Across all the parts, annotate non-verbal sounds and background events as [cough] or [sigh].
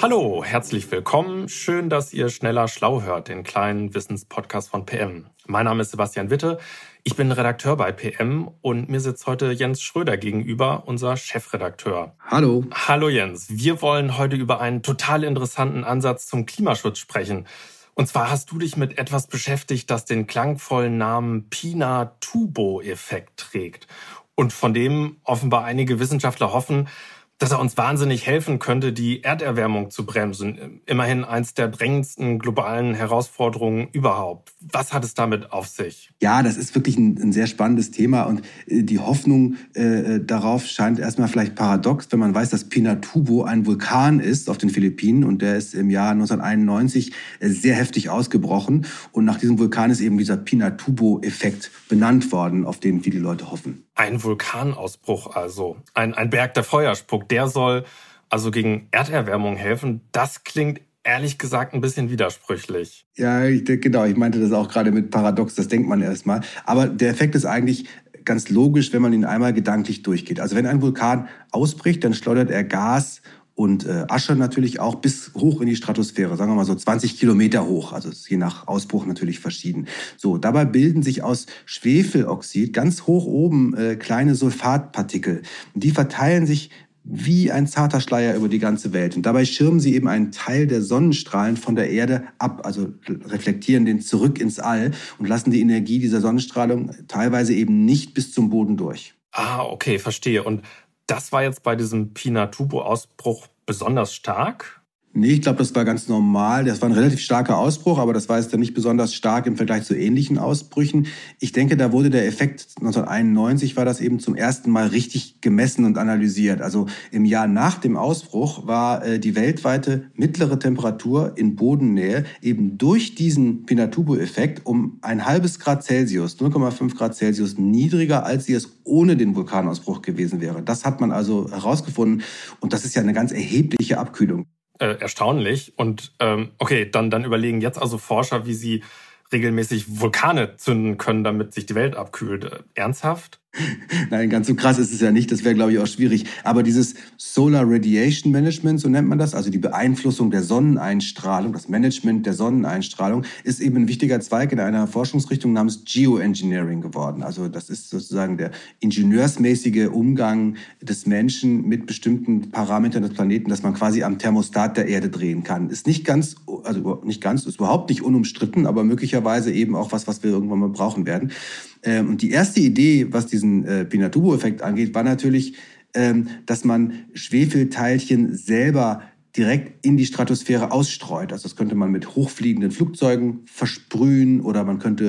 Hallo, herzlich willkommen. Schön, dass ihr schneller schlau hört, den kleinen Wissenspodcast von PM. Mein Name ist Sebastian Witte. Ich bin Redakteur bei PM und mir sitzt heute Jens Schröder gegenüber, unser Chefredakteur. Hallo. Hallo Jens. Wir wollen heute über einen total interessanten Ansatz zum Klimaschutz sprechen. Und zwar hast du dich mit etwas beschäftigt, das den klangvollen Namen Pina-Tubo-Effekt trägt und von dem offenbar einige Wissenschaftler hoffen, dass er uns wahnsinnig helfen könnte, die Erderwärmung zu bremsen. Immerhin eins der drängendsten globalen Herausforderungen überhaupt. Was hat es damit auf sich? Ja, das ist wirklich ein, ein sehr spannendes Thema und äh, die Hoffnung äh, darauf scheint erstmal vielleicht paradox, wenn man weiß, dass Pinatubo ein Vulkan ist auf den Philippinen und der ist im Jahr 1991 äh, sehr heftig ausgebrochen und nach diesem Vulkan ist eben dieser Pinatubo-Effekt benannt worden, auf den viele Leute hoffen. Ein Vulkanausbruch also, ein, ein Berg, der Feuer spuckt, der soll also gegen Erderwärmung helfen. Das klingt ehrlich gesagt ein bisschen widersprüchlich. Ja, ich, genau. Ich meinte das auch gerade mit Paradox, das denkt man erstmal. Aber der Effekt ist eigentlich ganz logisch, wenn man ihn einmal gedanklich durchgeht. Also wenn ein Vulkan ausbricht, dann schleudert er Gas und äh, Asche natürlich auch bis hoch in die Stratosphäre, sagen wir mal so 20 Kilometer hoch, also je nach Ausbruch natürlich verschieden. So, dabei bilden sich aus Schwefeloxid ganz hoch oben äh, kleine Sulfatpartikel. Die verteilen sich wie ein zarter Schleier über die ganze Welt. Und dabei schirmen sie eben einen Teil der Sonnenstrahlen von der Erde ab, also reflektieren den zurück ins All und lassen die Energie dieser Sonnenstrahlung teilweise eben nicht bis zum Boden durch. Ah, okay, verstehe. Und das war jetzt bei diesem Pinatubo-Ausbruch besonders stark? Nee, ich glaube, das war ganz normal. Das war ein relativ starker Ausbruch, aber das war jetzt dann nicht besonders stark im Vergleich zu ähnlichen Ausbrüchen. Ich denke, da wurde der Effekt 1991 war das eben zum ersten Mal richtig gemessen und analysiert. Also im Jahr nach dem Ausbruch war äh, die weltweite mittlere Temperatur in Bodennähe eben durch diesen Pinatubo-Effekt um ein halbes Grad Celsius, 0,5 Grad Celsius niedriger, als sie es ohne den Vulkanausbruch gewesen wäre. Das hat man also herausgefunden und das ist ja eine ganz erhebliche Abkühlung äh, erstaunlich. Und ähm, okay, dann, dann überlegen jetzt also Forscher, wie sie regelmäßig Vulkane zünden können, damit sich die Welt abkühlt. Äh, ernsthaft? [laughs] Nein, ganz so krass ist es ja nicht. Das wäre, glaube ich, auch schwierig. Aber dieses Solar Radiation Management, so nennt man das, also die Beeinflussung der Sonneneinstrahlung, das Management der Sonneneinstrahlung, ist eben ein wichtiger Zweig in einer Forschungsrichtung namens Geoengineering geworden. Also das ist sozusagen der ingenieursmäßige Umgang des Menschen mit bestimmten Parametern des Planeten, dass man quasi am Thermostat der Erde drehen kann. Ist nicht ganz, also nicht ganz, ist überhaupt nicht unumstritten, aber möglicherweise eben auch was, was wir irgendwann mal brauchen werden. Ähm, und die erste Idee, was diesen äh, Pinatubo-Effekt angeht, war natürlich, ähm, dass man Schwefelteilchen selber direkt in die Stratosphäre ausstreut. Also das könnte man mit hochfliegenden Flugzeugen versprühen oder man könnte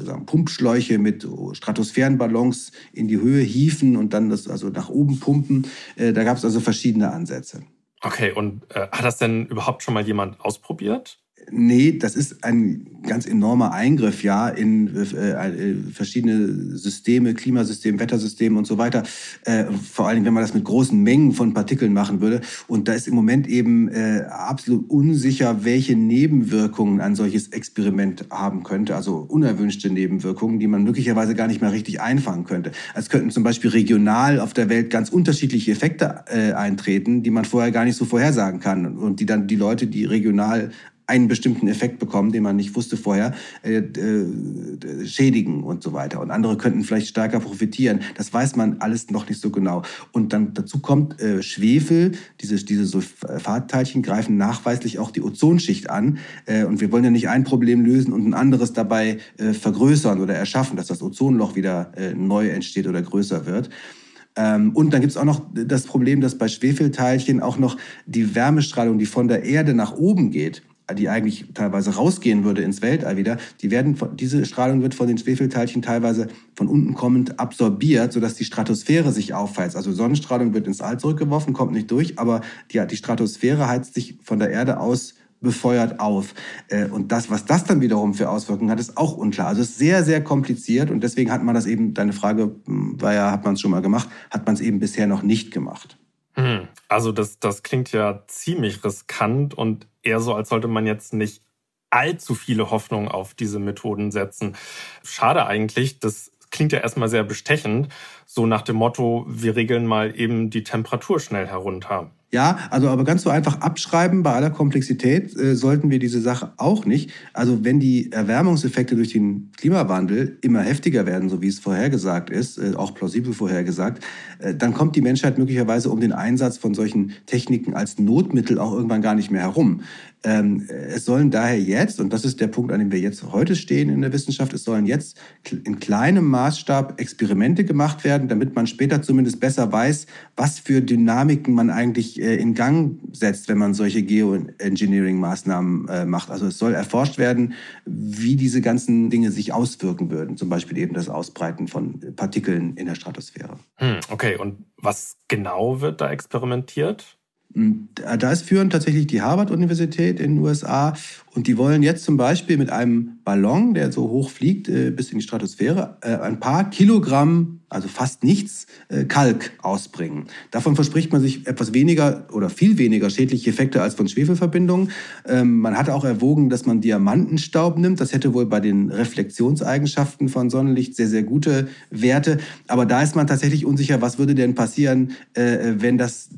äh, sagen, Pumpschläuche mit Stratosphärenballons in die Höhe hieven und dann das also nach oben pumpen. Äh, da gab es also verschiedene Ansätze. Okay, und äh, hat das denn überhaupt schon mal jemand ausprobiert? Nee, das ist ein ganz enormer Eingriff, ja, in äh, äh, verschiedene Systeme, Klimasystem, Wettersystem und so weiter. Äh, vor allem, wenn man das mit großen Mengen von Partikeln machen würde. Und da ist im Moment eben äh, absolut unsicher, welche Nebenwirkungen ein solches Experiment haben könnte. Also unerwünschte Nebenwirkungen, die man möglicherweise gar nicht mehr richtig einfangen könnte. Es könnten zum Beispiel regional auf der Welt ganz unterschiedliche Effekte äh, eintreten, die man vorher gar nicht so vorhersagen kann und die dann die Leute, die regional einen bestimmten Effekt bekommen, den man nicht wusste vorher, äh, äh, schädigen und so weiter. Und andere könnten vielleicht stärker profitieren. Das weiß man alles noch nicht so genau. Und dann dazu kommt äh, Schwefel, diese, diese Sulfatteilchen greifen nachweislich auch die Ozonschicht an. Äh, und wir wollen ja nicht ein Problem lösen und ein anderes dabei äh, vergrößern oder erschaffen, dass das Ozonloch wieder äh, neu entsteht oder größer wird. Ähm, und dann gibt es auch noch das Problem, dass bei Schwefelteilchen auch noch die Wärmestrahlung, die von der Erde nach oben geht, die eigentlich teilweise rausgehen würde ins Weltall wieder, die werden, diese Strahlung wird von den Schwefelteilchen teilweise von unten kommend absorbiert, sodass die Stratosphäre sich aufheizt. Also Sonnenstrahlung wird ins All zurückgeworfen, kommt nicht durch, aber die, die Stratosphäre heizt sich von der Erde aus befeuert auf. Äh, und das, was das dann wiederum für Auswirkungen hat, ist auch unklar. Also es ist sehr, sehr kompliziert und deswegen hat man das eben, deine Frage hm, war ja, hat man es schon mal gemacht, hat man es eben bisher noch nicht gemacht. Hm, also das, das klingt ja ziemlich riskant und eher so, als sollte man jetzt nicht allzu viele Hoffnungen auf diese Methoden setzen. Schade eigentlich, das klingt ja erstmal sehr bestechend, so nach dem Motto, wir regeln mal eben die Temperatur schnell herunter. Ja, also aber ganz so einfach abschreiben bei aller Komplexität äh, sollten wir diese Sache auch nicht. Also wenn die Erwärmungseffekte durch den Klimawandel immer heftiger werden, so wie es vorhergesagt ist, äh, auch plausibel vorhergesagt, äh, dann kommt die Menschheit möglicherweise um den Einsatz von solchen Techniken als Notmittel auch irgendwann gar nicht mehr herum. Ähm, es sollen daher jetzt, und das ist der Punkt, an dem wir jetzt heute stehen in der Wissenschaft, es sollen jetzt in kleinem Maßstab Experimente gemacht werden, damit man später zumindest besser weiß, was für Dynamiken man eigentlich äh, in Gang setzt, wenn man solche Geoengineering-Maßnahmen äh, macht. Also es soll erforscht werden, wie diese ganzen Dinge sich auswirken würden, zum Beispiel eben das Ausbreiten von Partikeln in der Stratosphäre. Hm, okay, und was genau wird da experimentiert? Da ist führend tatsächlich die Harvard-Universität in den USA und die wollen jetzt zum Beispiel mit einem Ballon, der so hoch fliegt äh, bis in die Stratosphäre, äh, ein paar Kilogramm, also fast nichts, äh, Kalk ausbringen. Davon verspricht man sich etwas weniger oder viel weniger schädliche Effekte als von Schwefelverbindungen. Ähm, man hat auch erwogen, dass man Diamantenstaub nimmt. Das hätte wohl bei den Reflexionseigenschaften von Sonnenlicht sehr, sehr gute Werte. Aber da ist man tatsächlich unsicher, was würde denn passieren, äh, wenn das,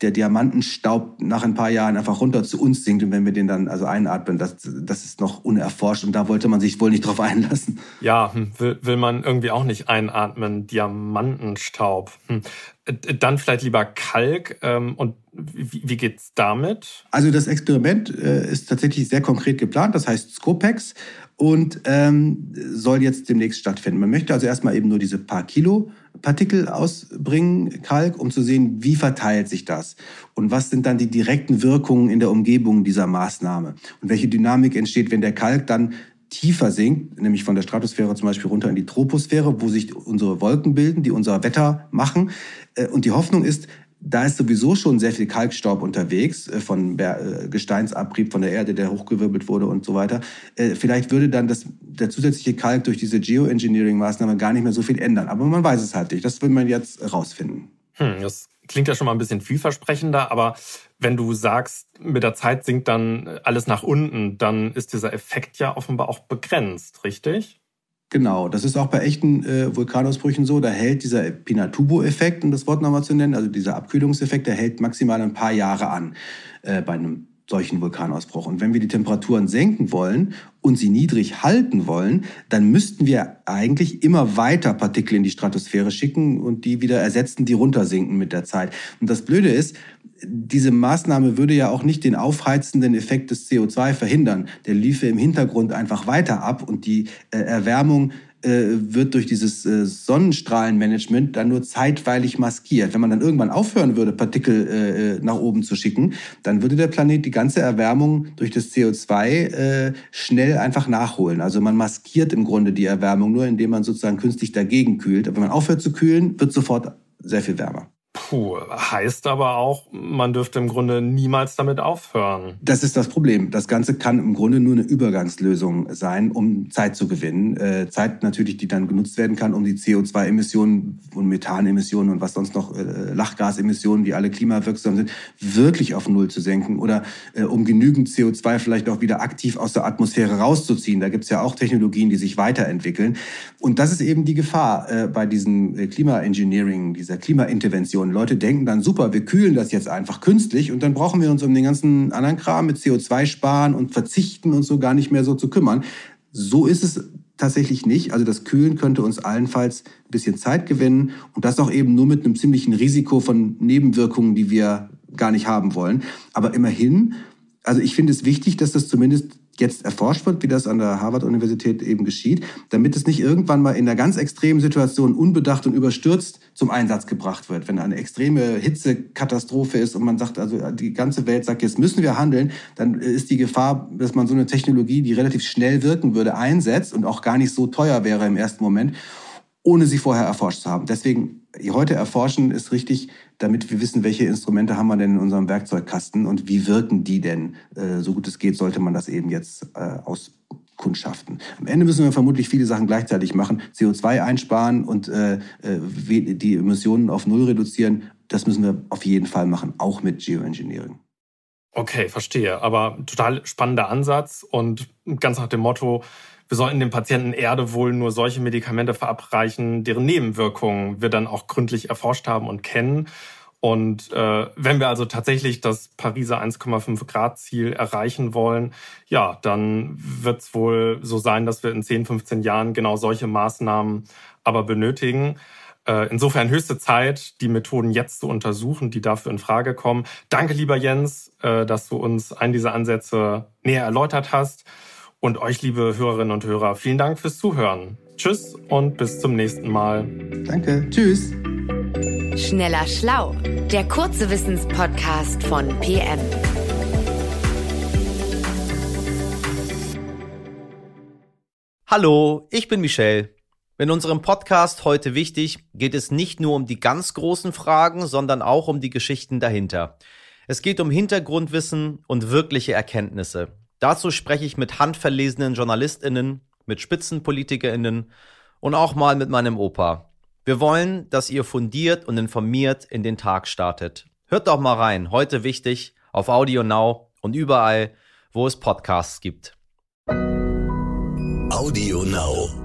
der Diamantenstaub nach ein paar Jahren einfach runter zu uns sinkt und wenn wir den dann also einatmen das, das ist noch unerforscht und da wollte man sich wohl nicht drauf einlassen. Ja, hm, will, will man irgendwie auch nicht einatmen, Diamantenstaub. Hm. Dann vielleicht lieber Kalk. Ähm, und wie, wie geht's damit? Also das Experiment äh, ist tatsächlich sehr konkret geplant. Das heißt Scopex und ähm, soll jetzt demnächst stattfinden. Man möchte also erstmal eben nur diese paar Kilo Partikel ausbringen, Kalk, um zu sehen, wie verteilt sich das und was sind dann die direkten Wirkungen in der Umgebung dieser Maßnahme und welche Dynamik entsteht, wenn der Kalk dann tiefer sinkt, nämlich von der Stratosphäre zum Beispiel runter in die Troposphäre, wo sich unsere Wolken bilden, die unser Wetter machen. Äh, und die Hoffnung ist, da ist sowieso schon sehr viel Kalkstaub unterwegs äh, von äh, Gesteinsabrieb von der Erde, der hochgewirbelt wurde und so weiter. Äh, vielleicht würde dann das, der zusätzliche Kalk durch diese Geoengineering-Maßnahme gar nicht mehr so viel ändern. Aber man weiß es halt nicht. Das will man jetzt rausfinden. Hm, das klingt ja schon mal ein bisschen vielversprechender, aber wenn du sagst, mit der Zeit sinkt dann alles nach unten, dann ist dieser Effekt ja offenbar auch begrenzt, richtig? Genau, das ist auch bei echten äh, Vulkanausbrüchen so. Da hält dieser Pinatubo-Effekt, um das Wort nochmal zu nennen, also dieser Abkühlungseffekt, der hält maximal ein paar Jahre an äh, bei einem solchen Vulkanausbruch. Und wenn wir die Temperaturen senken wollen und sie niedrig halten wollen, dann müssten wir eigentlich immer weiter Partikel in die Stratosphäre schicken und die wieder ersetzen, die runtersinken mit der Zeit. Und das Blöde ist, diese Maßnahme würde ja auch nicht den aufheizenden Effekt des CO2 verhindern. Der liefe im Hintergrund einfach weiter ab und die äh, Erwärmung wird durch dieses äh, Sonnenstrahlenmanagement dann nur zeitweilig maskiert. Wenn man dann irgendwann aufhören würde, Partikel äh, äh nach oben zu schicken, dann würde der Planet die ganze Erwärmung durch das CO2 äh, schnell einfach nachholen. Also man maskiert im Grunde die Erwärmung nur, indem man sozusagen künstlich dagegen kühlt. Aber wenn man aufhört zu kühlen, wird sofort sehr viel wärmer. Puh, heißt aber auch, man dürfte im Grunde niemals damit aufhören. Das ist das Problem. Das Ganze kann im Grunde nur eine Übergangslösung sein, um Zeit zu gewinnen. Äh, Zeit natürlich, die dann genutzt werden kann, um die CO2-Emissionen und Methanemissionen und was sonst noch, äh, Lachgasemissionen, die alle klimawirksam sind, wirklich auf Null zu senken oder äh, um genügend CO2 vielleicht auch wieder aktiv aus der Atmosphäre rauszuziehen. Da gibt es ja auch Technologien, die sich weiterentwickeln. Und das ist eben die Gefahr äh, bei diesem Klimaengineering, dieser Klimaintervention. Leute denken dann, super, wir kühlen das jetzt einfach künstlich und dann brauchen wir uns um den ganzen anderen Kram mit CO2 sparen und verzichten und so gar nicht mehr so zu kümmern. So ist es tatsächlich nicht. Also das Kühlen könnte uns allenfalls ein bisschen Zeit gewinnen und das auch eben nur mit einem ziemlichen Risiko von Nebenwirkungen, die wir gar nicht haben wollen. Aber immerhin, also ich finde es wichtig, dass das zumindest jetzt erforscht wird, wie das an der Harvard-Universität eben geschieht, damit es nicht irgendwann mal in einer ganz extremen Situation unbedacht und überstürzt zum Einsatz gebracht wird. Wenn eine extreme Hitzekatastrophe ist und man sagt, also die ganze Welt sagt, jetzt müssen wir handeln, dann ist die Gefahr, dass man so eine Technologie, die relativ schnell wirken würde, einsetzt und auch gar nicht so teuer wäre im ersten Moment, ohne sie vorher erforscht zu haben. Deswegen heute erforschen ist richtig, damit wir wissen, welche Instrumente haben wir denn in unserem Werkzeugkasten und wie wirken die denn. Äh, so gut es geht, sollte man das eben jetzt äh, auskundschaften. Am Ende müssen wir vermutlich viele Sachen gleichzeitig machen. CO2 einsparen und äh, die Emissionen auf Null reduzieren. das müssen wir auf jeden Fall machen, auch mit Geoengineering. Okay, verstehe. Aber total spannender Ansatz und ganz nach dem Motto, wir sollten dem Patienten Erde wohl nur solche Medikamente verabreichen, deren Nebenwirkungen wir dann auch gründlich erforscht haben und kennen. Und äh, wenn wir also tatsächlich das Pariser 1,5 Grad Ziel erreichen wollen, ja, dann wird es wohl so sein, dass wir in 10, 15 Jahren genau solche Maßnahmen aber benötigen. Äh, insofern höchste Zeit, die Methoden jetzt zu untersuchen, die dafür in Frage kommen. Danke, lieber Jens, äh, dass du uns einen dieser Ansätze näher erläutert hast. Und euch, liebe Hörerinnen und Hörer, vielen Dank fürs Zuhören. Tschüss und bis zum nächsten Mal. Danke. Tschüss. Schneller Schlau, der kurze Wissenspodcast von PM. Hallo, ich bin Michelle. In unserem Podcast heute wichtig geht es nicht nur um die ganz großen Fragen, sondern auch um die Geschichten dahinter. Es geht um Hintergrundwissen und wirkliche Erkenntnisse. Dazu spreche ich mit handverlesenen JournalistInnen, mit SpitzenpolitikerInnen und auch mal mit meinem Opa. Wir wollen, dass ihr fundiert und informiert in den Tag startet. Hört doch mal rein, heute wichtig, auf Audio Now und überall, wo es Podcasts gibt. Audio Now.